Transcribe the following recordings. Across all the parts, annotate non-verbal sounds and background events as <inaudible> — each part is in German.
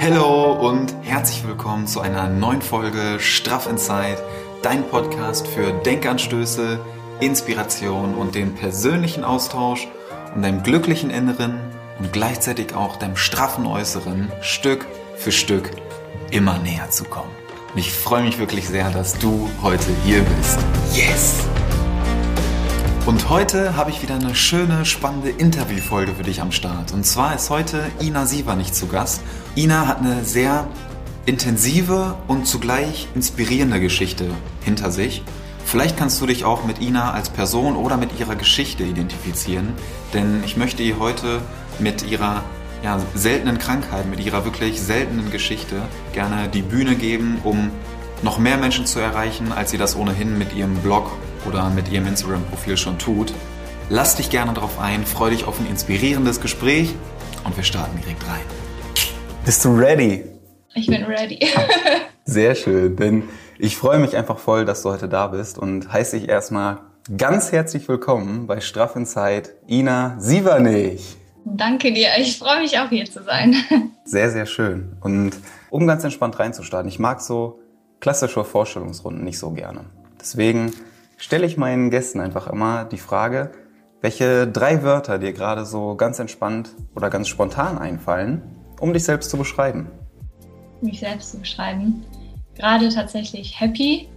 Hallo und herzlich willkommen zu einer neuen Folge Straff Inside, dein Podcast für Denkanstöße, Inspiration und den persönlichen Austausch, um deinem glücklichen Inneren und gleichzeitig auch deinem straffen Äußeren Stück für Stück immer näher zu kommen. Und ich freue mich wirklich sehr, dass du heute hier bist. Yes! Und heute habe ich wieder eine schöne, spannende Interviewfolge für dich am Start. Und zwar ist heute Ina Siever nicht zu Gast. Ina hat eine sehr intensive und zugleich inspirierende Geschichte hinter sich. Vielleicht kannst du dich auch mit Ina als Person oder mit ihrer Geschichte identifizieren, denn ich möchte ihr heute mit ihrer ja, seltenen Krankheit, mit ihrer wirklich seltenen Geschichte gerne die Bühne geben, um noch mehr Menschen zu erreichen, als sie das ohnehin mit ihrem Blog oder mit ihrem Instagram-Profil schon tut. Lass dich gerne darauf ein, freu dich auf ein inspirierendes Gespräch und wir starten direkt rein. Bist du ready? Ich bin ready. <laughs> Sehr schön, denn ich freue mich einfach voll, dass du heute da bist und heiße dich erstmal ganz herzlich willkommen bei Straff in Zeit, Ina Sievernich. Danke dir, ich freue mich auch hier zu sein. <laughs> Sehr, sehr schön. Und um ganz entspannt reinzustarten, ich mag so klassische Vorstellungsrunden nicht so gerne. Deswegen stelle ich meinen Gästen einfach immer die Frage, welche drei Wörter dir gerade so ganz entspannt oder ganz spontan einfallen, um dich selbst zu beschreiben. Mich selbst zu beschreiben. Gerade tatsächlich happy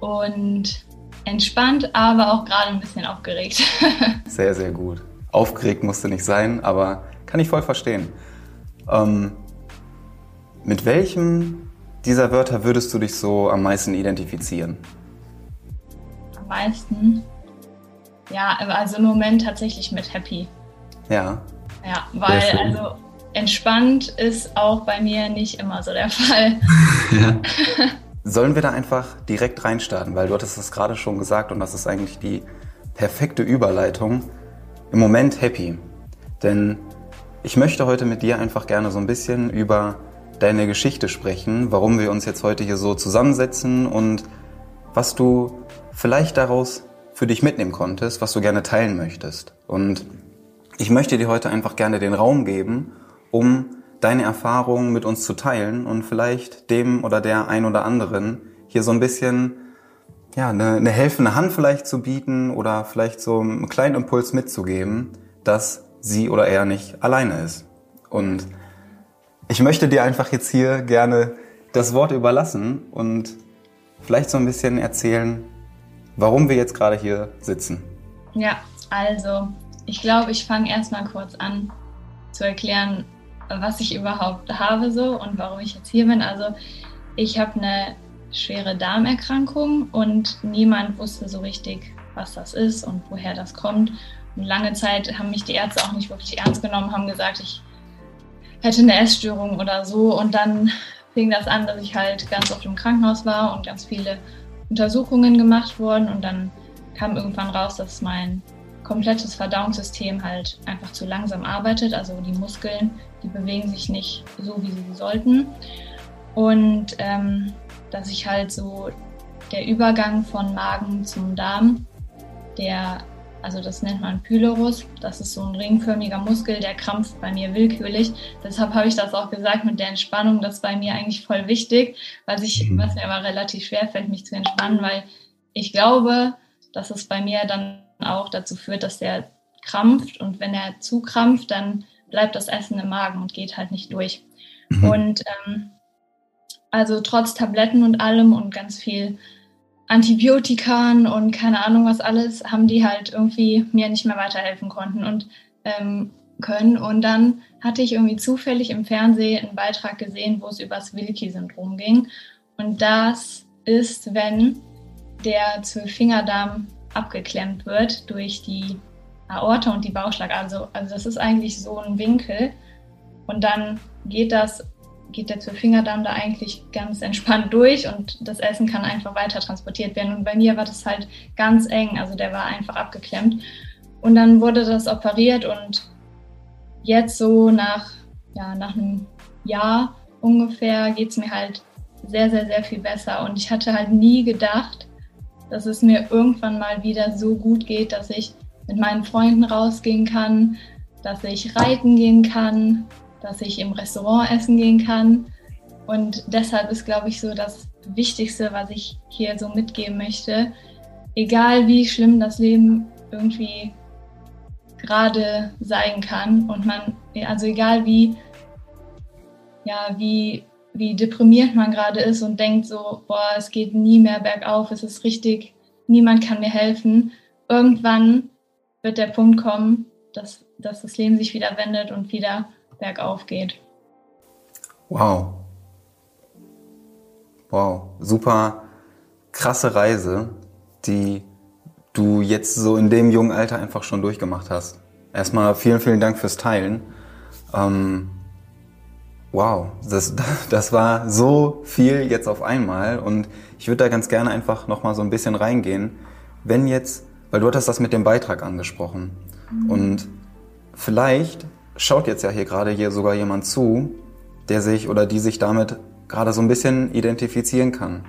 und entspannt, aber auch gerade ein bisschen aufgeregt. <laughs> sehr, sehr gut. Aufgeregt musste nicht sein, aber kann ich voll verstehen. Ähm, mit welchem dieser Wörter würdest du dich so am meisten identifizieren? Meisten? Ja, also im Moment tatsächlich mit happy. Ja. Ja, weil also entspannt ist auch bei mir nicht immer so der <laughs> Fall. ja. <laughs> Sollen wir da einfach direkt reinstarten, weil du hattest es gerade schon gesagt und das ist eigentlich die perfekte Überleitung im Moment happy. Denn ich möchte heute mit dir einfach gerne so ein bisschen über deine Geschichte sprechen, warum wir uns jetzt heute hier so zusammensetzen und was du vielleicht daraus für dich mitnehmen konntest, was du gerne teilen möchtest. Und ich möchte dir heute einfach gerne den Raum geben, um deine Erfahrungen mit uns zu teilen und vielleicht dem oder der ein oder anderen hier so ein bisschen ja, eine, eine helfende Hand vielleicht zu bieten oder vielleicht so einen kleinen Impuls mitzugeben, dass sie oder er nicht alleine ist. Und ich möchte dir einfach jetzt hier gerne das Wort überlassen und vielleicht so ein bisschen erzählen, warum wir jetzt gerade hier sitzen. Ja, also ich glaube, ich fange erstmal kurz an zu erklären, was ich überhaupt habe so und warum ich jetzt hier bin. Also ich habe eine schwere Darmerkrankung und niemand wusste so richtig, was das ist und woher das kommt. Und lange Zeit haben mich die Ärzte auch nicht wirklich ernst genommen, haben gesagt, ich hätte eine Essstörung oder so. Und dann fing das an, dass ich halt ganz oft im Krankenhaus war und ganz viele Untersuchungen gemacht wurden. Und dann kam irgendwann raus, dass mein komplettes Verdauungssystem halt einfach zu langsam arbeitet. Also die Muskeln, die bewegen sich nicht so, wie sie sollten. Und ähm, dass ich halt so der Übergang von Magen zum Darm, der, also das nennt man Pylorus, das ist so ein ringförmiger Muskel, der krampft bei mir willkürlich. Deshalb habe ich das auch gesagt mit der Entspannung, das ist bei mir eigentlich voll wichtig, was, ich, mhm. was mir aber relativ schwer fällt, mich zu entspannen, weil ich glaube, dass es bei mir dann auch dazu führt, dass der krampft und wenn er zu krampft, dann bleibt das Essen im Magen und geht halt nicht durch. Mhm. Und ähm, also trotz Tabletten und allem und ganz viel Antibiotikan und keine Ahnung was alles, haben die halt irgendwie mir nicht mehr weiterhelfen konnten und ähm, können. Und dann hatte ich irgendwie zufällig im Fernsehen einen Beitrag gesehen, wo es über das Wilkie-Syndrom ging. Und das ist, wenn der Zwölffingerdarm abgeklemmt wird durch die Aorta und die Bauchschlag. Also, also das ist eigentlich so ein Winkel. Und dann geht das geht der Zwölffingerdarm da eigentlich ganz entspannt durch und das Essen kann einfach weiter transportiert werden. Und bei mir war das halt ganz eng, also der war einfach abgeklemmt. Und dann wurde das operiert und jetzt so nach, ja, nach einem Jahr ungefähr geht es mir halt sehr, sehr, sehr viel besser. Und ich hatte halt nie gedacht, dass es mir irgendwann mal wieder so gut geht, dass ich mit meinen Freunden rausgehen kann, dass ich reiten gehen kann, dass ich im Restaurant essen gehen kann. Und deshalb ist, glaube ich, so das Wichtigste, was ich hier so mitgeben möchte, egal wie schlimm das Leben irgendwie gerade sein kann und man, also egal wie, ja, wie, wie deprimiert man gerade ist und denkt so, boah, es geht nie mehr bergauf, es ist richtig, niemand kann mir helfen. Irgendwann wird der Punkt kommen, dass, dass das Leben sich wieder wendet und wieder bergauf geht. Wow. Wow, super krasse Reise, die du jetzt so in dem jungen Alter einfach schon durchgemacht hast. Erstmal vielen, vielen Dank fürs Teilen. Ähm, wow, das, <laughs> das war so viel jetzt auf einmal und ich würde da ganz gerne einfach nochmal so ein bisschen reingehen. Wenn jetzt, weil du hattest das mit dem Beitrag angesprochen mhm. und vielleicht schaut jetzt ja hier gerade hier sogar jemand zu, der sich oder die sich damit gerade so ein bisschen identifizieren kann.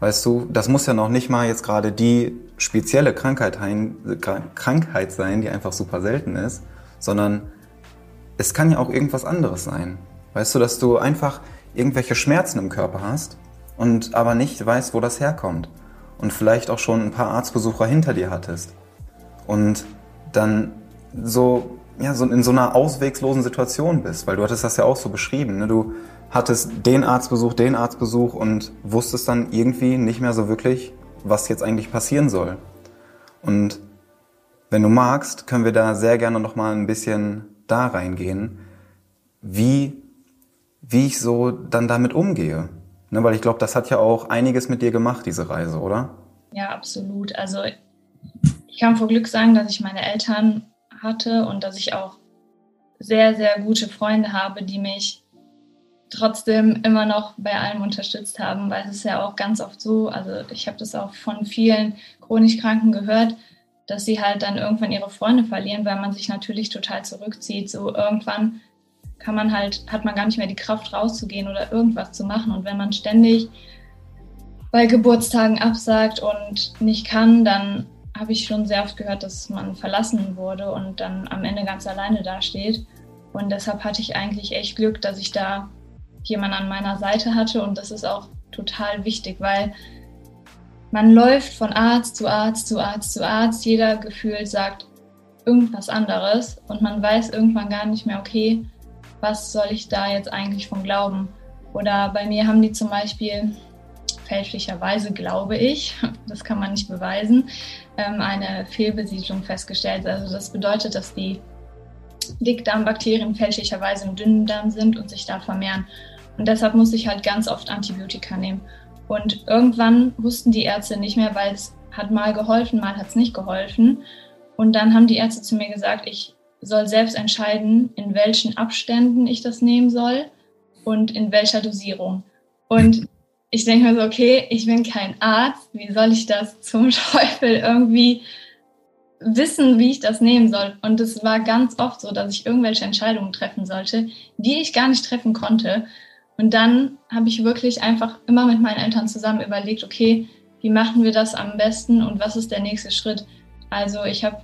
Weißt du, das muss ja noch nicht mal jetzt gerade die spezielle Krankheit, Krankheit sein, die einfach super selten ist, sondern es kann ja auch irgendwas anderes sein. Weißt du, dass du einfach irgendwelche Schmerzen im Körper hast und aber nicht weißt, wo das herkommt. Und vielleicht auch schon ein paar Arztbesucher hinter dir hattest. Und dann so, ja, so in so einer auswegslosen Situation bist, weil du hattest das ja auch so beschrieben. Ne? Du hattest den Arztbesuch, den Arztbesuch und wusstest dann irgendwie nicht mehr so wirklich, was jetzt eigentlich passieren soll. Und wenn du magst, können wir da sehr gerne noch mal ein bisschen da reingehen, wie, wie ich so dann damit umgehe. Ne, weil ich glaube, das hat ja auch einiges mit dir gemacht, diese Reise, oder? Ja, absolut. Also ich kann vor Glück sagen, dass ich meine Eltern hatte und dass ich auch sehr, sehr gute Freunde habe, die mich trotzdem immer noch bei allem unterstützt haben, weil es ist ja auch ganz oft so, also ich habe das auch von vielen chronisch Kranken gehört, dass sie halt dann irgendwann ihre Freunde verlieren, weil man sich natürlich total zurückzieht. So irgendwann kann man halt, hat man gar nicht mehr die Kraft rauszugehen oder irgendwas zu machen. Und wenn man ständig bei Geburtstagen absagt und nicht kann, dann habe ich schon sehr oft gehört, dass man verlassen wurde und dann am Ende ganz alleine dasteht. Und deshalb hatte ich eigentlich echt Glück, dass ich da jemand an meiner Seite hatte und das ist auch total wichtig, weil man läuft von Arzt zu Arzt zu Arzt zu Arzt, jeder gefühlt sagt irgendwas anderes und man weiß irgendwann gar nicht mehr, okay, was soll ich da jetzt eigentlich von glauben? Oder bei mir haben die zum Beispiel fälschlicherweise, glaube ich, <laughs> das kann man nicht beweisen, ähm, eine Fehlbesiedlung festgestellt. Also das bedeutet, dass die Dickdarmbakterien fälschlicherweise im Dünndarm sind und sich da vermehren. Und deshalb musste ich halt ganz oft Antibiotika nehmen. Und irgendwann wussten die Ärzte nicht mehr, weil es hat mal geholfen, mal hat es nicht geholfen. Und dann haben die Ärzte zu mir gesagt, ich soll selbst entscheiden, in welchen Abständen ich das nehmen soll und in welcher Dosierung. Und ich denke mir so, okay, ich bin kein Arzt, wie soll ich das zum <laughs> Teufel irgendwie wissen, wie ich das nehmen soll? Und es war ganz oft so, dass ich irgendwelche Entscheidungen treffen sollte, die ich gar nicht treffen konnte. Und dann habe ich wirklich einfach immer mit meinen Eltern zusammen überlegt, okay, wie machen wir das am besten und was ist der nächste Schritt? Also ich habe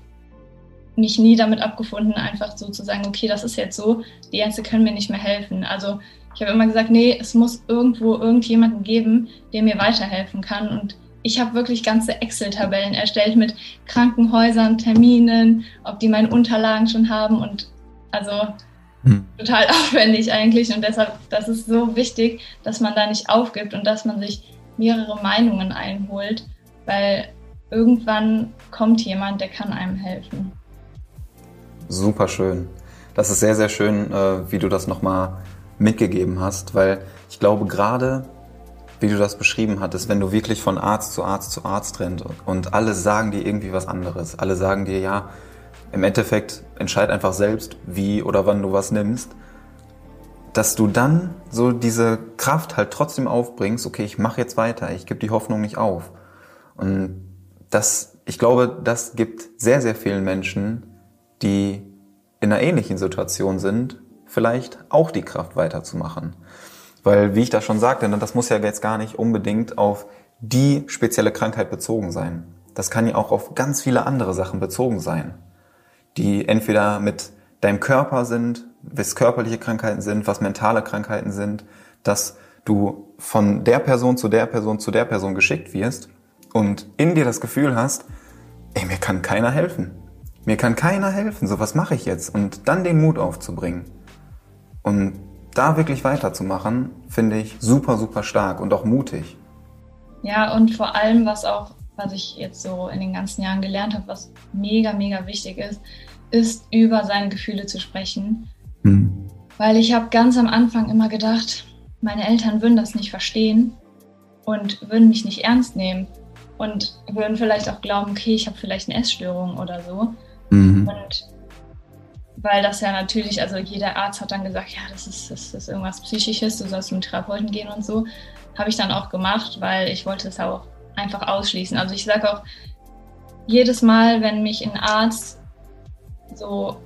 mich nie damit abgefunden, einfach so zu sagen, okay, das ist jetzt so, die Ärzte können mir nicht mehr helfen. Also ich habe immer gesagt, nee, es muss irgendwo irgendjemanden geben, der mir weiterhelfen kann. Und ich habe wirklich ganze Excel-Tabellen erstellt mit Krankenhäusern, Terminen, ob die meine Unterlagen schon haben. Und also hm. total <laughs> aufwendig eigentlich. Und deshalb, das ist so wichtig, dass man da nicht aufgibt und dass man sich mehrere Meinungen einholt, weil irgendwann kommt jemand, der kann einem helfen. Super schön. Das ist sehr, sehr schön, äh, wie du das nochmal mitgegeben hast, weil ich glaube gerade, wie du das beschrieben hattest, wenn du wirklich von Arzt zu Arzt zu Arzt rennt und alle sagen dir irgendwie was anderes. Alle sagen dir, ja, im Endeffekt entscheid einfach selbst, wie oder wann du was nimmst, dass du dann so diese Kraft halt trotzdem aufbringst, okay, ich mache jetzt weiter, ich gebe die Hoffnung nicht auf. Und das, ich glaube, das gibt sehr, sehr vielen Menschen, die in einer ähnlichen Situation sind, vielleicht auch die Kraft weiterzumachen. Weil, wie ich da schon sagte, ne, das muss ja jetzt gar nicht unbedingt auf die spezielle Krankheit bezogen sein. Das kann ja auch auf ganz viele andere Sachen bezogen sein die entweder mit deinem Körper sind was körperliche Krankheiten sind, was mentale Krankheiten sind, dass du von der Person zu der Person zu der Person geschickt wirst und in dir das Gefühl hast, ey, mir kann keiner helfen. Mir kann keiner helfen. So, was mache ich jetzt? Und dann den Mut aufzubringen. Und da wirklich weiterzumachen, finde ich super, super stark und auch mutig. Ja, und vor allem, was auch, was ich jetzt so in den ganzen Jahren gelernt habe, was mega, mega wichtig ist, ist, über seine Gefühle zu sprechen. Hm. Weil ich habe ganz am Anfang immer gedacht, meine Eltern würden das nicht verstehen und würden mich nicht ernst nehmen und würden vielleicht auch glauben, okay, ich habe vielleicht eine Essstörung oder so. Mhm. Und weil das ja natürlich, also jeder Arzt hat dann gesagt, ja, das ist, das ist irgendwas Psychisches, du sollst zum Therapeuten gehen und so. Habe ich dann auch gemacht, weil ich wollte es auch einfach ausschließen. Also ich sage auch jedes Mal, wenn mich ein Arzt so,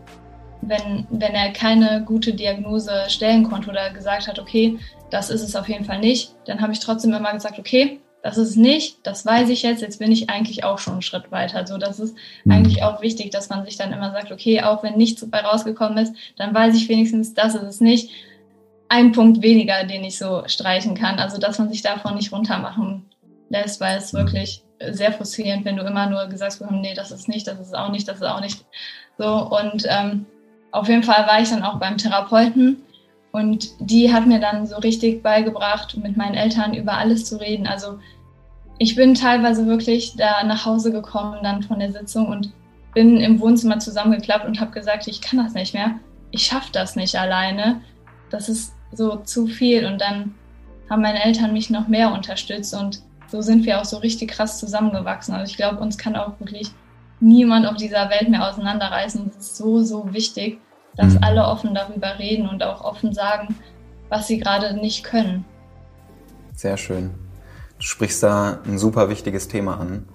wenn, wenn er keine gute Diagnose stellen konnte oder gesagt hat, okay, das ist es auf jeden Fall nicht, dann habe ich trotzdem immer gesagt, okay, das ist es nicht, das weiß ich jetzt, jetzt bin ich eigentlich auch schon einen Schritt weiter. So, das ist mhm. eigentlich auch wichtig, dass man sich dann immer sagt, okay, auch wenn nichts dabei rausgekommen ist, dann weiß ich wenigstens, das ist es nicht. Ein Punkt weniger, den ich so streichen kann. Also, dass man sich davon nicht runtermachen lässt, weil es wirklich sehr frustrierend, wenn du immer nur gesagt bekommst, nee, das ist nicht, das ist auch nicht, das ist auch nicht. So, und ähm, auf jeden Fall war ich dann auch beim Therapeuten und die hat mir dann so richtig beigebracht, mit meinen Eltern über alles zu reden. Also ich bin teilweise wirklich da nach Hause gekommen dann von der Sitzung und bin im Wohnzimmer zusammengeklappt und habe gesagt, ich kann das nicht mehr. Ich schaffe das nicht alleine. Das ist so zu viel. Und dann haben meine Eltern mich noch mehr unterstützt und so sind wir auch so richtig krass zusammengewachsen. Also ich glaube, uns kann auch wirklich niemand auf dieser Welt mehr auseinanderreißen. Es ist so, so wichtig, dass mhm. alle offen darüber reden und auch offen sagen, was sie gerade nicht können. Sehr schön. Du sprichst da ein super wichtiges Thema an.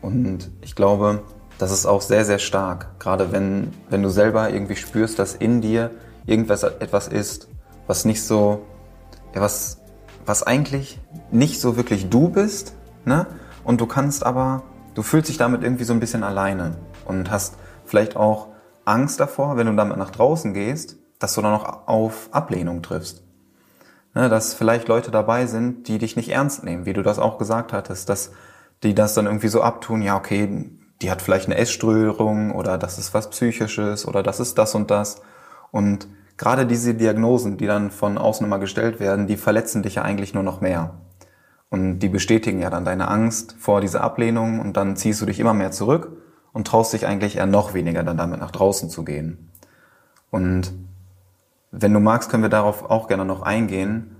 Und ich glaube, das ist auch sehr, sehr stark. Gerade wenn, wenn du selber irgendwie spürst, dass in dir irgendwas etwas ist, was nicht so, ja, was, was eigentlich nicht so wirklich du bist, ne? Und du kannst aber, du fühlst dich damit irgendwie so ein bisschen alleine und hast vielleicht auch Angst davor, wenn du damit nach draußen gehst, dass du dann noch auf Ablehnung triffst ne, dass vielleicht Leute dabei sind, die dich nicht ernst nehmen, wie du das auch gesagt hattest, dass die das dann irgendwie so abtun, ja, okay, die hat vielleicht eine Essstörung oder das ist was Psychisches oder das ist das und das. Und gerade diese Diagnosen, die dann von außen immer gestellt werden, die verletzen dich ja eigentlich nur noch mehr. Und die bestätigen ja dann deine Angst vor dieser Ablehnung und dann ziehst du dich immer mehr zurück und traust dich eigentlich eher noch weniger dann damit nach draußen zu gehen. Und wenn du magst, können wir darauf auch gerne noch eingehen.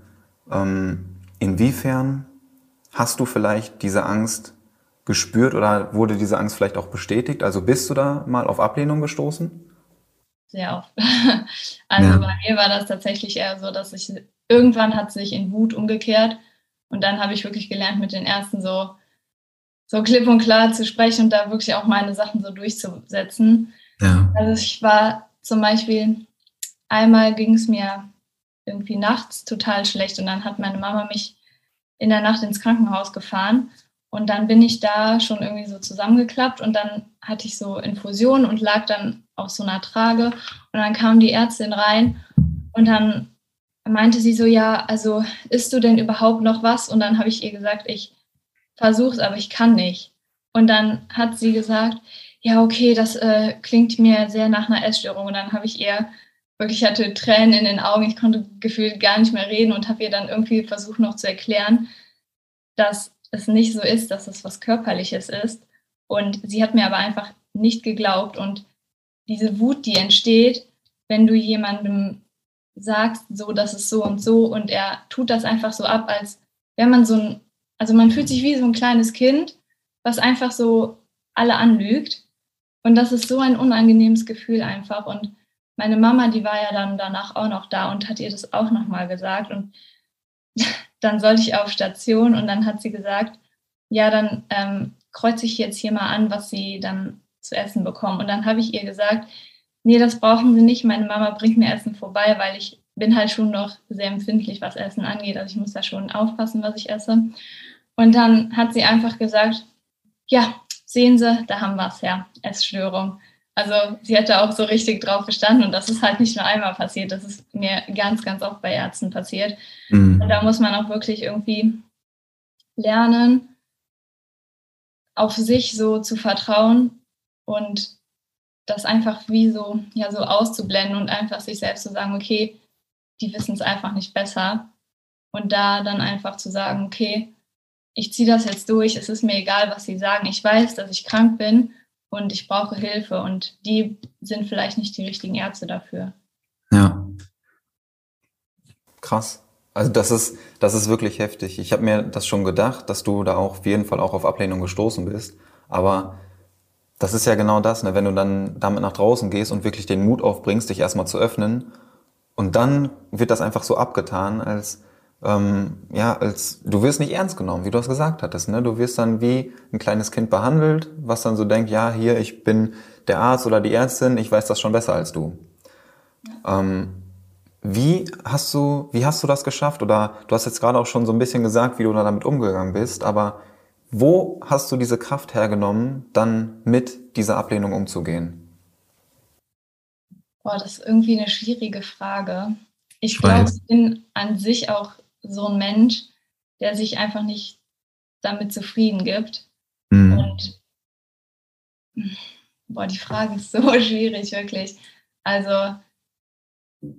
Ähm, inwiefern hast du vielleicht diese Angst gespürt oder wurde diese Angst vielleicht auch bestätigt? Also bist du da mal auf Ablehnung gestoßen? Sehr oft. <laughs> Also ja. bei mir war das tatsächlich eher so, dass ich irgendwann hat sich in Wut umgekehrt und dann habe ich wirklich gelernt, mit den ersten so so klipp und klar zu sprechen und da wirklich auch meine Sachen so durchzusetzen. Ja. Also ich war zum Beispiel einmal ging es mir irgendwie nachts total schlecht und dann hat meine Mama mich in der Nacht ins Krankenhaus gefahren und dann bin ich da schon irgendwie so zusammengeklappt und dann hatte ich so Infusionen und lag dann auf so einer Trage und dann kam die Ärztin rein und dann meinte sie so, ja, also isst du denn überhaupt noch was? Und dann habe ich ihr gesagt, ich versuche es, aber ich kann nicht. Und dann hat sie gesagt, ja, okay, das äh, klingt mir sehr nach einer Essstörung. Und dann habe ich ihr wirklich hatte Tränen in den Augen. Ich konnte gefühlt gar nicht mehr reden und habe ihr dann irgendwie versucht noch zu erklären, dass es nicht so ist, dass es was Körperliches ist. Und sie hat mir aber einfach nicht geglaubt. Und diese Wut, die entsteht, wenn du jemandem sagst, so, das ist so und so, und er tut das einfach so ab, als wäre man so ein, also man fühlt sich wie so ein kleines Kind, was einfach so alle anlügt. Und das ist so ein unangenehmes Gefühl einfach. Und meine Mama, die war ja dann danach auch noch da und hat ihr das auch nochmal gesagt. Und <laughs> dann sollte ich auf Station und dann hat sie gesagt, ja, dann ähm, kreuze ich jetzt hier mal an, was sie dann zu essen bekommen. Und dann habe ich ihr gesagt, nee, das brauchen sie nicht. Meine Mama bringt mir Essen vorbei, weil ich bin halt schon noch sehr empfindlich, was Essen angeht. Also ich muss da schon aufpassen, was ich esse. Und dann hat sie einfach gesagt, ja, sehen Sie, da haben wir es ja, Essstörung. also sie hätte auch so richtig drauf bestanden und das ist halt nicht nur einmal passiert, das ist mir ganz, ganz oft bei Ärzten passiert. Mhm. Und da muss man auch wirklich irgendwie lernen, auf sich so zu vertrauen und das einfach wie so, ja, so auszublenden und einfach sich selbst zu sagen, okay, die wissen es einfach nicht besser. Und da dann einfach zu sagen, okay, ich ziehe das jetzt durch, es ist mir egal, was sie sagen. Ich weiß, dass ich krank bin und ich brauche Hilfe und die sind vielleicht nicht die richtigen Ärzte dafür. Ja. Krass. Also das ist, das ist wirklich heftig. Ich habe mir das schon gedacht, dass du da auch auf jeden Fall auch auf Ablehnung gestoßen bist. Aber das ist ja genau das, ne? wenn du dann damit nach draußen gehst und wirklich den Mut aufbringst, dich erstmal zu öffnen. Und dann wird das einfach so abgetan, als ähm, ja, als du wirst nicht ernst genommen, wie du es gesagt hattest. Ne? Du wirst dann wie ein kleines Kind behandelt, was dann so denkt, ja, hier, ich bin der Arzt oder die Ärztin, ich weiß das schon besser als du. Ja. Ähm, wie hast du, wie hast du das geschafft? Oder du hast jetzt gerade auch schon so ein bisschen gesagt, wie du damit umgegangen bist, aber wo hast du diese Kraft hergenommen, dann mit dieser Ablehnung umzugehen? Boah, das ist irgendwie eine schwierige Frage. Ich glaube, ich bin an sich auch so ein Mensch, der sich einfach nicht damit zufrieden gibt. Mhm. Und boah, die Frage ist <laughs> so schwierig, wirklich. Also,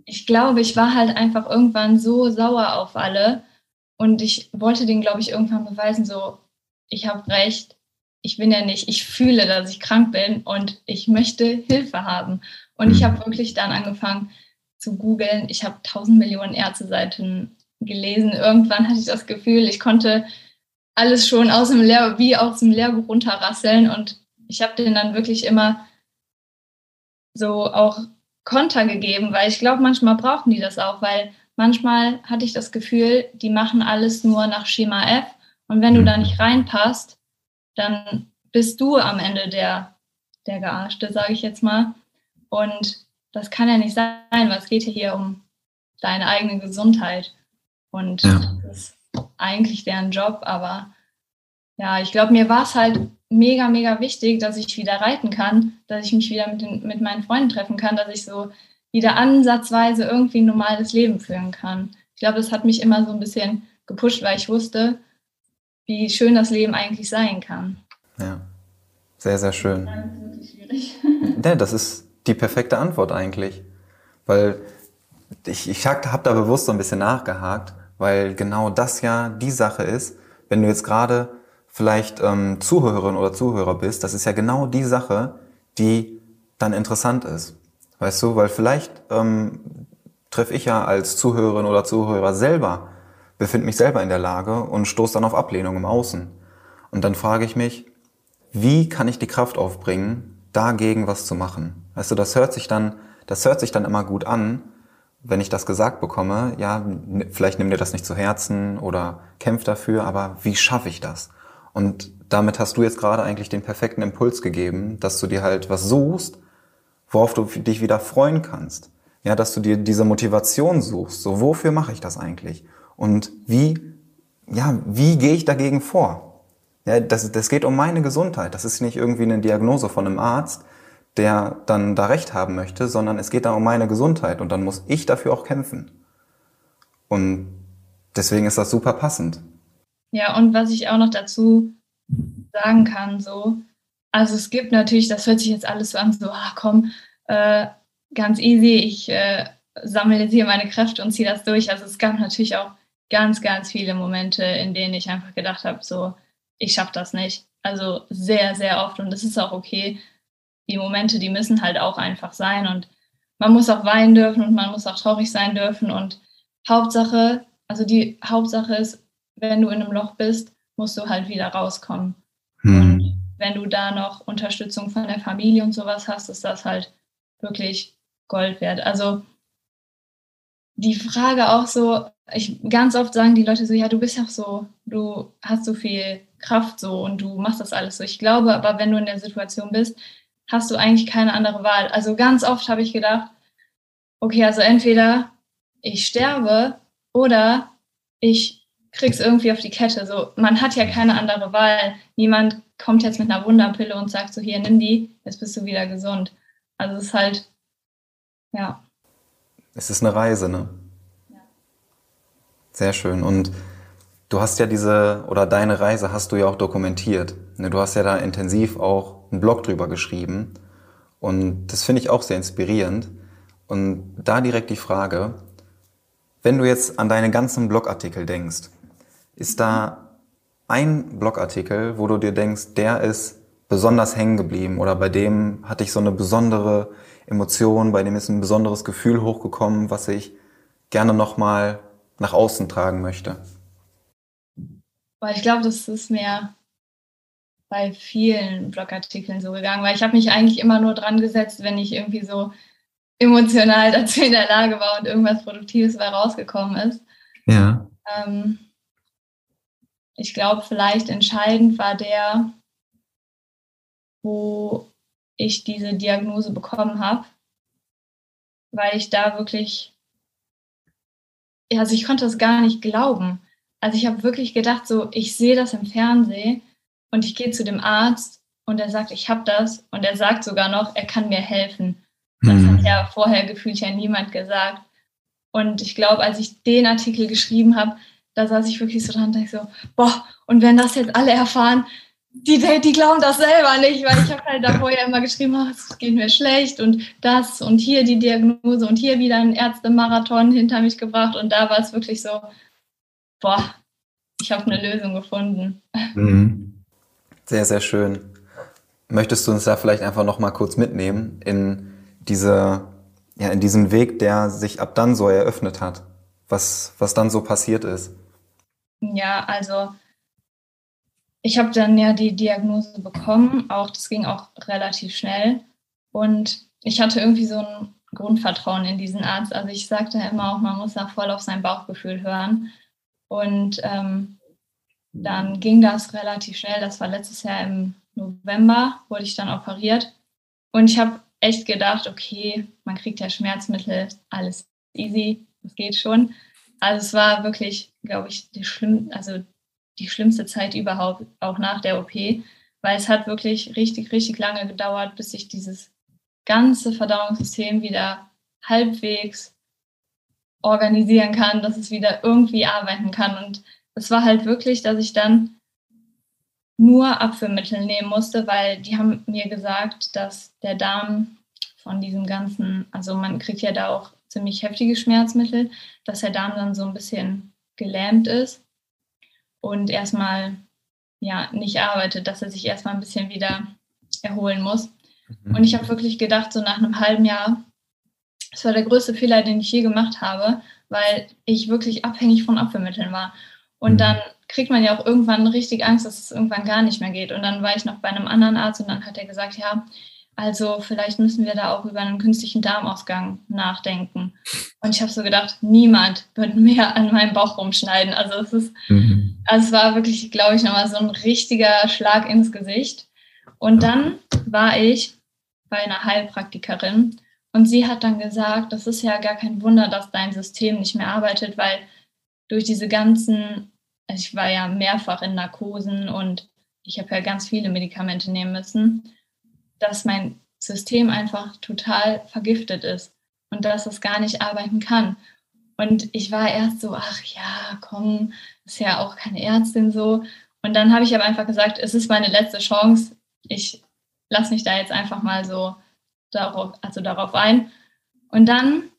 ich glaube, ich war halt einfach irgendwann so sauer auf alle und ich wollte denen, glaube ich, irgendwann beweisen, so, ich habe recht, ich bin ja nicht, ich fühle, dass ich krank bin und ich möchte Hilfe haben. Und mhm. ich habe wirklich dann angefangen zu googeln. Ich habe tausend Millionen Ärzteseiten gelesen. Irgendwann hatte ich das Gefühl, ich konnte alles schon aus dem Lehr wie aus dem Lehrbuch runterrasseln und ich habe denen dann wirklich immer so auch Konter gegeben, weil ich glaube, manchmal brauchen die das auch, weil manchmal hatte ich das Gefühl, die machen alles nur nach Schema F und wenn du da nicht reinpasst, dann bist du am Ende der, der Gearschte, sage ich jetzt mal. Und das kann ja nicht sein, weil es geht ja hier um deine eigene Gesundheit. Und ja. das ist eigentlich deren Job, aber ja, ich glaube, mir war es halt mega, mega wichtig, dass ich wieder reiten kann, dass ich mich wieder mit, den, mit meinen Freunden treffen kann, dass ich so wieder ansatzweise irgendwie ein normales Leben führen kann. Ich glaube, das hat mich immer so ein bisschen gepusht, weil ich wusste, wie schön das Leben eigentlich sein kann. Ja, sehr, sehr schön. Das ist wirklich schwierig. <laughs> Ja, das ist die perfekte Antwort eigentlich. Weil ich, ich habe da bewusst so ein bisschen nachgehakt, weil genau das ja die Sache ist, wenn du jetzt gerade vielleicht ähm, Zuhörerin oder Zuhörer bist, das ist ja genau die Sache, die dann interessant ist. Weißt du, weil vielleicht ähm, treffe ich ja als Zuhörerin oder Zuhörer selber, befinde mich selber in der Lage und stoße dann auf Ablehnung im Außen. Und dann frage ich mich, wie kann ich die Kraft aufbringen, dagegen was zu machen? Weißt du, das hört sich dann, das hört sich dann immer gut an, wenn ich das gesagt bekomme, ja, vielleicht nimm dir das nicht zu Herzen oder kämpf dafür, aber wie schaffe ich das? Und damit hast du jetzt gerade eigentlich den perfekten Impuls gegeben, dass du dir halt was suchst, worauf du dich wieder freuen kannst. Ja, dass du dir diese Motivation suchst. So, wofür mache ich das eigentlich? Und wie, ja, wie gehe ich dagegen vor? Ja, das, das geht um meine Gesundheit. Das ist nicht irgendwie eine Diagnose von einem Arzt, der dann da Recht haben möchte, sondern es geht da um meine Gesundheit und dann muss ich dafür auch kämpfen. Und deswegen ist das super passend. Ja, und was ich auch noch dazu sagen kann, so, also es gibt natürlich, das hört sich jetzt alles so an, so, ah, komm, äh, ganz easy, ich äh, sammle jetzt hier meine Kräfte und ziehe das durch. Also es gab natürlich auch ganz, ganz viele Momente, in denen ich einfach gedacht habe, so, ich schaffe das nicht. Also sehr, sehr oft und das ist auch okay die Momente, die müssen halt auch einfach sein und man muss auch weinen dürfen und man muss auch traurig sein dürfen und Hauptsache, also die Hauptsache ist, wenn du in einem Loch bist, musst du halt wieder rauskommen. Hm. Und wenn du da noch Unterstützung von der Familie und sowas hast, ist das halt wirklich Gold wert. Also die Frage auch so, ich ganz oft sagen die Leute so, ja, du bist ja so, du hast so viel Kraft so und du machst das alles so. Ich glaube aber, wenn du in der Situation bist, hast du eigentlich keine andere Wahl. Also ganz oft habe ich gedacht, okay, also entweder ich sterbe oder ich krieg's irgendwie auf die Kette. So, man hat ja keine andere Wahl. Niemand kommt jetzt mit einer Wunderpille und sagt so, hier, nimm die, jetzt bist du wieder gesund. Also es ist halt, ja. Es ist eine Reise, ne? Ja. Sehr schön. Und du hast ja diese, oder deine Reise hast du ja auch dokumentiert. Ne, du hast ja da intensiv auch einen Blog drüber geschrieben. Und das finde ich auch sehr inspirierend. Und da direkt die Frage, wenn du jetzt an deine ganzen Blogartikel denkst, ist da ein Blogartikel, wo du dir denkst, der ist besonders hängen geblieben oder bei dem hatte ich so eine besondere Emotion, bei dem ist ein besonderes Gefühl hochgekommen, was ich gerne nochmal nach außen tragen möchte? Weil ich glaube, das ist mir bei vielen Blogartikeln so gegangen, weil ich habe mich eigentlich immer nur dran gesetzt, wenn ich irgendwie so emotional <laughs> dazu in der Lage war und irgendwas Produktives bei rausgekommen ist. Ja. Ähm, ich glaube, vielleicht entscheidend war der, wo ich diese Diagnose bekommen habe, weil ich da wirklich, also ich konnte das gar nicht glauben. Also ich habe wirklich gedacht, so, ich sehe das im Fernsehen und ich gehe zu dem Arzt und er sagt, ich habe das und er sagt sogar noch, er kann mir helfen. Das mhm. hat ja vorher gefühlt ja niemand gesagt. Und ich glaube, als ich den Artikel geschrieben habe, da saß ich wirklich so dran und dachte so, boah, und wenn das jetzt alle erfahren, die, die glauben das selber nicht, weil ich habe halt davor ja immer geschrieben, oh, es geht mir schlecht und das und hier die Diagnose und hier wieder ein Ärztemarathon hinter mich gebracht und da war es wirklich so, boah, ich habe eine Lösung gefunden. Mhm. Sehr, sehr schön. Möchtest du uns da vielleicht einfach noch mal kurz mitnehmen in diese, ja, in diesen Weg, der sich ab dann so eröffnet hat? Was, was dann so passiert ist? Ja, also ich habe dann ja die Diagnose bekommen, auch das ging auch relativ schnell und ich hatte irgendwie so ein Grundvertrauen in diesen Arzt. Also ich sagte immer auch, man muss da voll auf sein Bauchgefühl hören und ähm, dann ging das relativ schnell. Das war letztes Jahr im November, wurde ich dann operiert und ich habe echt gedacht, okay, man kriegt ja Schmerzmittel, alles easy, das geht schon. Also es war wirklich, glaube ich, die schlimm, also die schlimmste Zeit überhaupt, auch nach der OP, weil es hat wirklich richtig, richtig lange gedauert, bis sich dieses ganze Verdauungssystem wieder halbwegs organisieren kann, dass es wieder irgendwie arbeiten kann. Und es war halt wirklich, dass ich dann nur Abführmittel nehmen musste, weil die haben mir gesagt, dass der Darm von diesem ganzen, also man kriegt ja da auch ziemlich heftige Schmerzmittel, dass der Darm dann so ein bisschen gelähmt ist und erstmal ja nicht arbeitet, dass er sich erstmal ein bisschen wieder erholen muss. Mhm. Und ich habe wirklich gedacht, so nach einem halben Jahr, das war der größte Fehler, den ich je gemacht habe, weil ich wirklich abhängig von Abwehrmitteln war. Und mhm. dann kriegt man ja auch irgendwann richtig Angst, dass es irgendwann gar nicht mehr geht. Und dann war ich noch bei einem anderen Arzt und dann hat er gesagt, ja, also vielleicht müssen wir da auch über einen künstlichen Darmausgang nachdenken. Und ich habe so gedacht, niemand wird mehr an meinem Bauch rumschneiden. Also es ist, mhm. also es war wirklich, glaube ich, nochmal so ein richtiger Schlag ins Gesicht. Und dann war ich bei einer Heilpraktikerin und sie hat dann gesagt, das ist ja gar kein Wunder, dass dein System nicht mehr arbeitet, weil durch diese ganzen, also ich war ja mehrfach in Narkosen und ich habe ja ganz viele Medikamente nehmen müssen dass mein System einfach total vergiftet ist und dass es gar nicht arbeiten kann. Und ich war erst so, ach ja, komm, ist ja auch keine Ärztin so. Und dann habe ich aber einfach gesagt, es ist meine letzte Chance. Ich lasse mich da jetzt einfach mal so darauf, also darauf ein. Und dann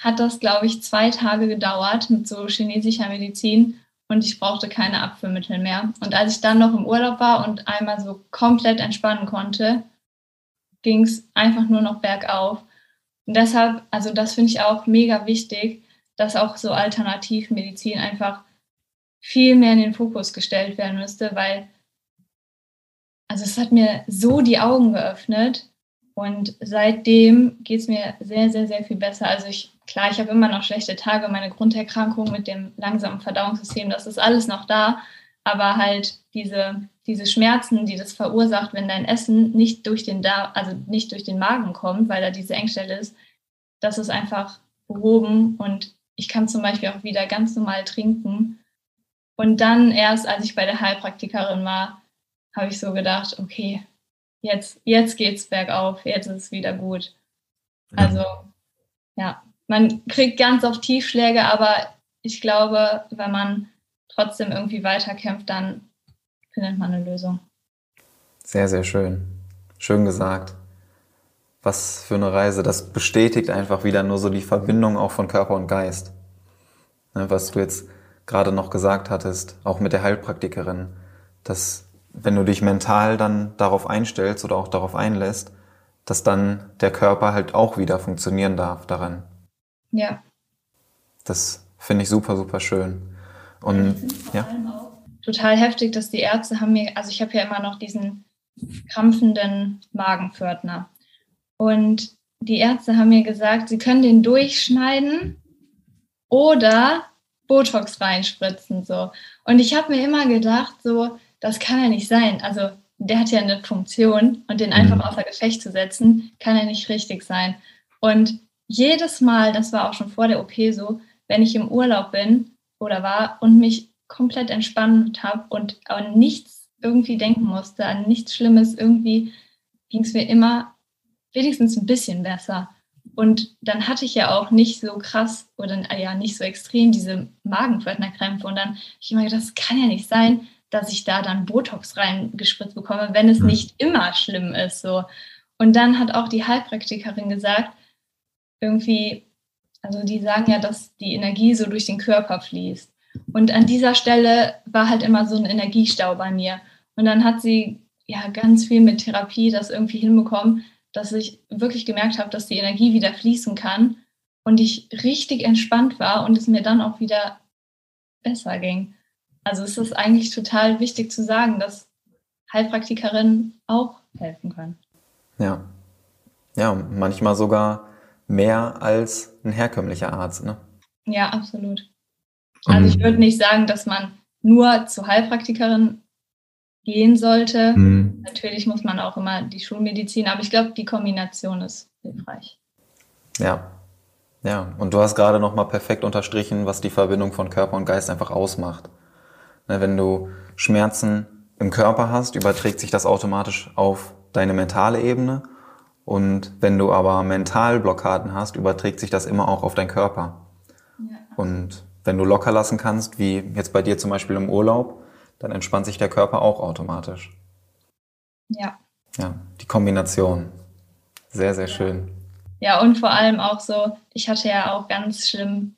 hat das, glaube ich, zwei Tage gedauert mit so chinesischer Medizin und ich brauchte keine Abführmittel mehr. Und als ich dann noch im Urlaub war und einmal so komplett entspannen konnte, ging es einfach nur noch bergauf. Und deshalb, also das finde ich auch mega wichtig, dass auch so Alternativmedizin einfach viel mehr in den Fokus gestellt werden müsste, weil also es hat mir so die Augen geöffnet und seitdem geht es mir sehr, sehr, sehr viel besser. Also ich, klar, ich habe immer noch schlechte Tage, meine Grunderkrankung mit dem langsamen Verdauungssystem, das ist alles noch da, aber halt diese diese Schmerzen, die das verursacht, wenn dein Essen nicht durch den Darm, also nicht durch den Magen kommt, weil da diese Engstelle ist, das ist einfach behoben und ich kann zum Beispiel auch wieder ganz normal trinken. Und dann erst, als ich bei der Heilpraktikerin war, habe ich so gedacht, okay, jetzt, jetzt geht's bergauf, jetzt ist es wieder gut. Also ja, man kriegt ganz oft Tiefschläge, aber ich glaube, wenn man trotzdem irgendwie weiterkämpft, dann findet man eine Lösung. Sehr, sehr schön. Schön gesagt. Was für eine Reise. Das bestätigt einfach wieder nur so die Verbindung auch von Körper und Geist. Ne, was du jetzt gerade noch gesagt hattest, auch mit der Heilpraktikerin, dass wenn du dich mental dann darauf einstellst oder auch darauf einlässt, dass dann der Körper halt auch wieder funktionieren darf daran. Ja. Das finde ich super, super schön. Und ja. Total heftig, dass die Ärzte haben mir, also ich habe ja immer noch diesen krampfenden Magenpförtner. Und die Ärzte haben mir gesagt, sie können den durchschneiden oder Botox reinspritzen so. Und ich habe mir immer gedacht, so, das kann ja nicht sein. Also der hat ja eine Funktion und den einfach mhm. außer Gefecht zu setzen, kann ja nicht richtig sein. Und jedes Mal, das war auch schon vor der OP so, wenn ich im Urlaub bin oder war und mich komplett entspannt habe und an nichts irgendwie denken musste, an nichts Schlimmes, irgendwie ging es mir immer wenigstens ein bisschen besser. Und dann hatte ich ja auch nicht so krass oder ja nicht so extrem diese Magenpförtnerkrämpfe. Und dann habe ich immer gedacht, das kann ja nicht sein, dass ich da dann Botox reingespritzt bekomme, wenn es hm. nicht immer schlimm ist. So. Und dann hat auch die Heilpraktikerin gesagt, irgendwie, also die sagen ja, dass die Energie so durch den Körper fließt. Und an dieser Stelle war halt immer so ein Energiestau bei mir. Und dann hat sie ja ganz viel mit Therapie das irgendwie hinbekommen, dass ich wirklich gemerkt habe, dass die Energie wieder fließen kann und ich richtig entspannt war und es mir dann auch wieder besser ging. Also es ist eigentlich total wichtig zu sagen, dass Heilpraktikerinnen auch helfen können. Ja. Ja, manchmal sogar mehr als ein herkömmlicher Arzt, ne? Ja, absolut. Also ich würde nicht sagen, dass man nur zur Heilpraktikerin gehen sollte. Mhm. Natürlich muss man auch immer die Schulmedizin, aber ich glaube, die Kombination ist hilfreich. Ja. Ja, und du hast gerade nochmal perfekt unterstrichen, was die Verbindung von Körper und Geist einfach ausmacht. Ne, wenn du Schmerzen im Körper hast, überträgt sich das automatisch auf deine mentale Ebene und wenn du aber Mentalblockaden hast, überträgt sich das immer auch auf deinen Körper. Ja. Und wenn du locker lassen kannst, wie jetzt bei dir zum Beispiel im Urlaub, dann entspannt sich der Körper auch automatisch. Ja. Ja, die Kombination. Sehr, sehr schön. Ja, und vor allem auch so, ich hatte ja auch ganz schlimm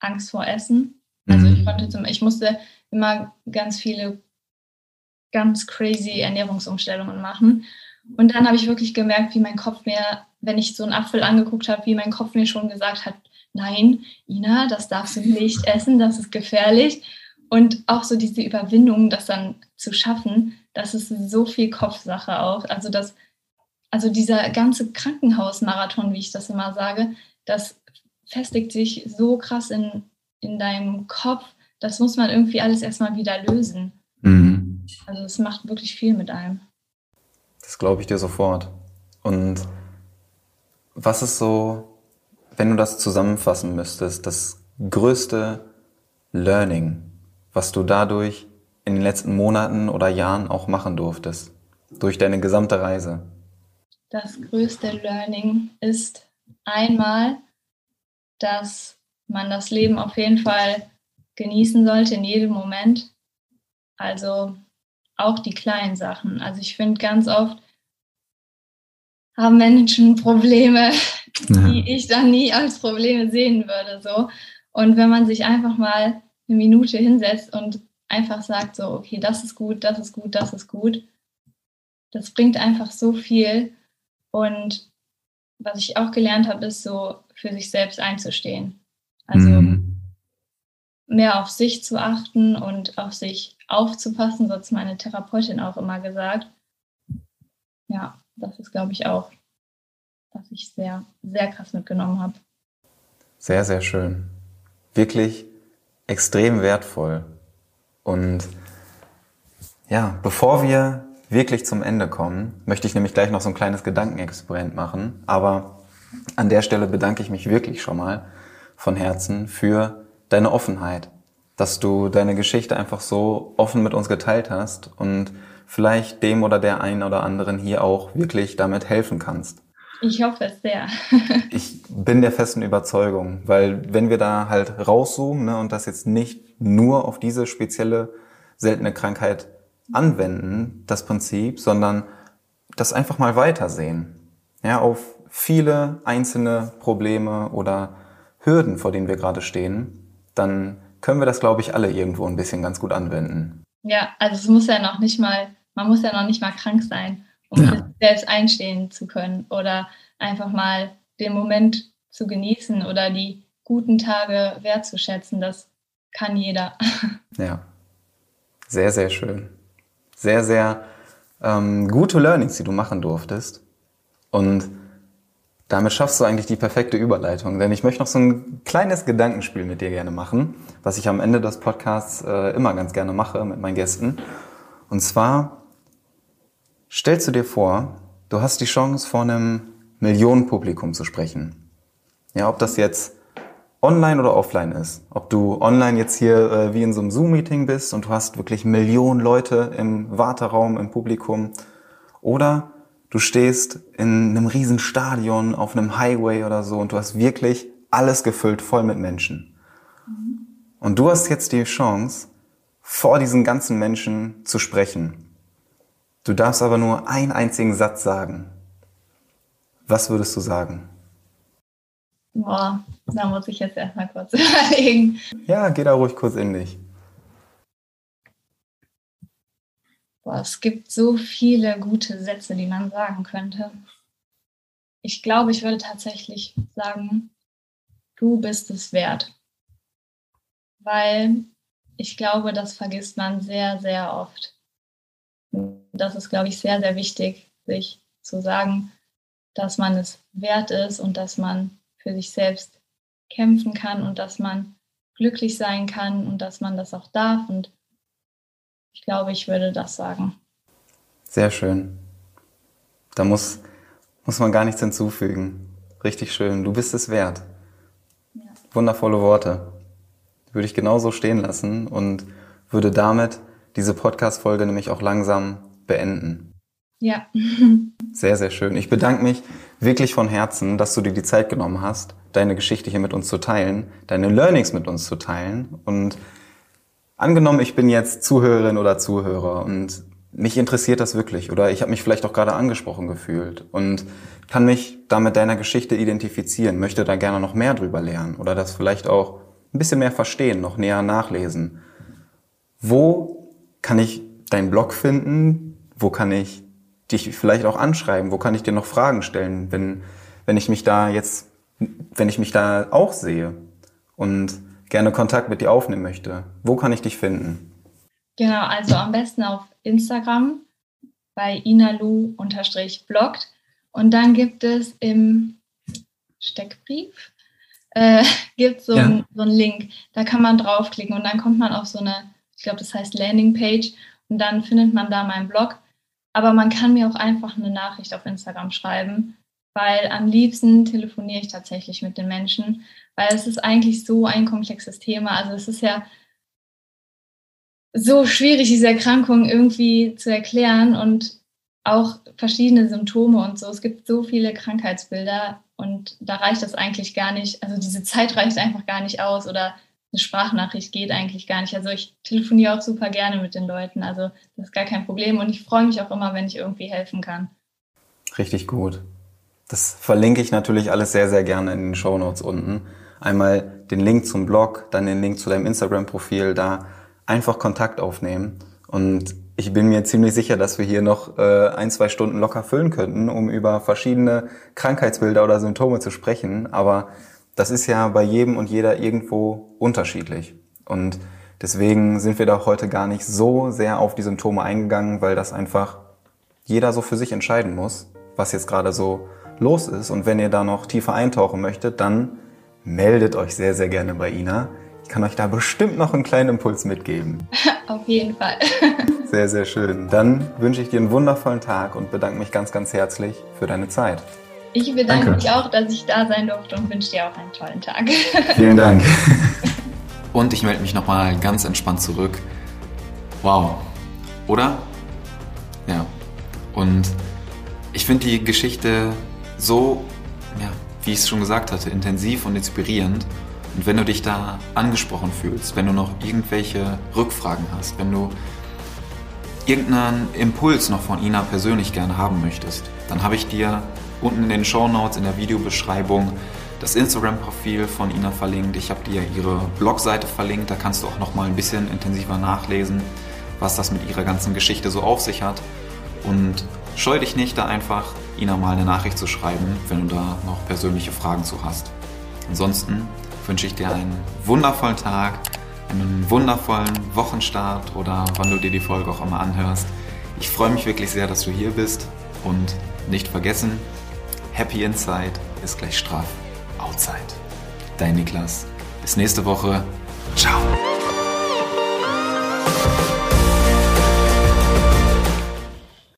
Angst vor Essen. Also mhm. ich konnte zum, ich musste immer ganz viele ganz crazy Ernährungsumstellungen machen. Und dann habe ich wirklich gemerkt, wie mein Kopf mir, wenn ich so einen Apfel angeguckt habe, wie mein Kopf mir schon gesagt hat, nein, Ina, das darfst du nicht essen, das ist gefährlich. Und auch so diese Überwindung, das dann zu schaffen, das ist so viel Kopfsache auch. Also das, also dieser ganze Krankenhausmarathon, wie ich das immer sage, das festigt sich so krass in, in deinem Kopf. Das muss man irgendwie alles erstmal wieder lösen. Mhm. Also es macht wirklich viel mit einem. Das glaube ich dir sofort. Und was ist so, wenn du das zusammenfassen müsstest, das größte Learning, was du dadurch in den letzten Monaten oder Jahren auch machen durftest, durch deine gesamte Reise? Das größte Learning ist einmal, dass man das Leben auf jeden Fall genießen sollte in jedem Moment. Also auch die kleinen Sachen. Also ich finde ganz oft haben Menschen <laughs> Probleme, die ja. ich dann nie als Probleme sehen würde. So. Und wenn man sich einfach mal eine Minute hinsetzt und einfach sagt, so, okay, das ist gut, das ist gut, das ist gut, das bringt einfach so viel. Und was ich auch gelernt habe, ist so für sich selbst einzustehen. Also mhm. Mehr auf sich zu achten und auf sich aufzupassen, so hat meine Therapeutin auch immer gesagt. Ja, das ist, glaube ich, auch, was ich sehr, sehr krass mitgenommen habe. Sehr, sehr schön. Wirklich extrem wertvoll. Und ja, bevor wir wirklich zum Ende kommen, möchte ich nämlich gleich noch so ein kleines Gedankenexperiment machen. Aber an der Stelle bedanke ich mich wirklich schon mal von Herzen für deine Offenheit, dass du deine Geschichte einfach so offen mit uns geteilt hast und vielleicht dem oder der einen oder anderen hier auch wirklich damit helfen kannst. Ich hoffe es sehr. <laughs> ich bin der festen Überzeugung, weil wenn wir da halt rauszoomen ne, und das jetzt nicht nur auf diese spezielle seltene Krankheit anwenden, das Prinzip, sondern das einfach mal weitersehen. Ja, auf viele einzelne Probleme oder Hürden, vor denen wir gerade stehen, dann können wir das, glaube ich, alle irgendwo ein bisschen ganz gut anwenden. Ja, also es muss ja noch nicht mal, man muss ja noch nicht mal krank sein, um ja. selbst einstehen zu können oder einfach mal den Moment zu genießen oder die guten Tage wertzuschätzen. Das kann jeder. <laughs> Ja, sehr, sehr schön. Sehr, sehr ähm, gute Learnings, die du machen durftest. Und damit schaffst du eigentlich die perfekte Überleitung, denn ich möchte noch so ein kleines Gedankenspiel mit dir gerne machen, was ich am Ende des Podcasts äh, immer ganz gerne mache mit meinen Gästen. Und zwar stellst du dir vor, du hast die Chance, vor einem Millionenpublikum zu sprechen. Ja, ob das jetzt online oder offline ist. Ob du online jetzt hier äh, wie in so einem Zoom-Meeting bist und du hast wirklich Millionen Leute im Warteraum, im Publikum. Oder du stehst in einem riesen Stadion auf einem Highway oder so und du hast wirklich alles gefüllt voll mit Menschen. Und du hast jetzt die Chance, vor diesen ganzen Menschen zu sprechen. Du darfst aber nur einen einzigen Satz sagen. Was würdest du sagen? Boah, da muss ich jetzt erstmal kurz <laughs> überlegen. Ja, geh da ruhig kurz in dich. Boah, es gibt so viele gute Sätze, die man sagen könnte. Ich glaube, ich würde tatsächlich sagen, du bist es wert. Weil ich glaube, das vergisst man sehr, sehr oft. Das ist, glaube ich, sehr, sehr wichtig, sich zu sagen, dass man es wert ist und dass man für sich selbst kämpfen kann und dass man glücklich sein kann und dass man das auch darf. Und ich glaube, ich würde das sagen. Sehr schön. Da muss, muss man gar nichts hinzufügen. Richtig schön. Du bist es wert. Ja. Wundervolle Worte. Würde ich genauso stehen lassen und würde damit diese Podcast-Folge nämlich auch langsam beenden. Ja. <laughs> Sehr, sehr schön. Ich bedanke mich wirklich von Herzen, dass du dir die Zeit genommen hast, deine Geschichte hier mit uns zu teilen, deine Learnings mit uns zu teilen und Angenommen, ich bin jetzt Zuhörerin oder Zuhörer und mich interessiert das wirklich oder ich habe mich vielleicht auch gerade angesprochen gefühlt und kann mich da mit deiner Geschichte identifizieren, möchte da gerne noch mehr drüber lernen oder das vielleicht auch ein bisschen mehr verstehen, noch näher nachlesen. Wo kann ich deinen Blog finden? Wo kann ich dich vielleicht auch anschreiben? Wo kann ich dir noch Fragen stellen, wenn, wenn ich mich da jetzt, wenn ich mich da auch sehe? Und gerne Kontakt mit dir aufnehmen möchte, wo kann ich dich finden? Genau, also am besten auf Instagram bei inalu-bloggt. Und dann gibt es im Steckbrief äh, <laughs> gibt so, ja. ein, so einen Link. Da kann man draufklicken und dann kommt man auf so eine, ich glaube, das heißt Landingpage und dann findet man da meinen Blog. Aber man kann mir auch einfach eine Nachricht auf Instagram schreiben weil am liebsten telefoniere ich tatsächlich mit den Menschen, weil es ist eigentlich so ein komplexes Thema. Also es ist ja so schwierig, diese Erkrankung irgendwie zu erklären und auch verschiedene Symptome und so. Es gibt so viele Krankheitsbilder und da reicht das eigentlich gar nicht. Also diese Zeit reicht einfach gar nicht aus oder eine Sprachnachricht geht eigentlich gar nicht. Also ich telefoniere auch super gerne mit den Leuten. Also das ist gar kein Problem und ich freue mich auch immer, wenn ich irgendwie helfen kann. Richtig gut. Das verlinke ich natürlich alles sehr, sehr gerne in den Show Notes unten. Einmal den Link zum Blog, dann den Link zu deinem Instagram-Profil, da einfach Kontakt aufnehmen. Und ich bin mir ziemlich sicher, dass wir hier noch äh, ein, zwei Stunden locker füllen könnten, um über verschiedene Krankheitsbilder oder Symptome zu sprechen. Aber das ist ja bei jedem und jeder irgendwo unterschiedlich. Und deswegen sind wir da heute gar nicht so sehr auf die Symptome eingegangen, weil das einfach jeder so für sich entscheiden muss, was jetzt gerade so los ist. Und wenn ihr da noch tiefer eintauchen möchtet, dann meldet euch sehr, sehr gerne bei Ina. Ich kann euch da bestimmt noch einen kleinen Impuls mitgeben. <laughs> Auf jeden Fall. <laughs> Sehr, sehr schön. Dann wünsche ich dir einen wundervollen Tag und bedanke mich ganz, ganz herzlich für deine Zeit. Ich bedanke Danke. mich auch, dass ich da sein durfte und wünsche dir auch einen tollen Tag. <laughs> Vielen Dank. Und ich melde mich nochmal ganz entspannt zurück. Wow. Oder? Ja. Und ich finde die Geschichte so, ja, wie ich es schon gesagt hatte, intensiv und inspirierend. Und wenn du dich da angesprochen fühlst, wenn du noch irgendwelche Rückfragen hast, wenn du irgendeinen Impuls noch von Ina persönlich gerne haben möchtest, dann habe ich dir unten in den Show Notes in der Videobeschreibung das Instagram-Profil von Ina verlinkt. Ich habe dir ihre Blogseite verlinkt. Da kannst du auch noch mal ein bisschen intensiver nachlesen, was das mit ihrer ganzen Geschichte so auf sich hat. Und scheu dich nicht, da einfach Ina mal eine Nachricht zu schreiben, wenn du da noch persönliche Fragen zu hast. Ansonsten wünsche ich dir einen wundervollen Tag, einen wundervollen Wochenstart oder wann du dir die Folge auch immer anhörst. Ich freue mich wirklich sehr, dass du hier bist und nicht vergessen, Happy Inside ist gleich Straf Outside. Dein Niklas. Bis nächste Woche. Ciao.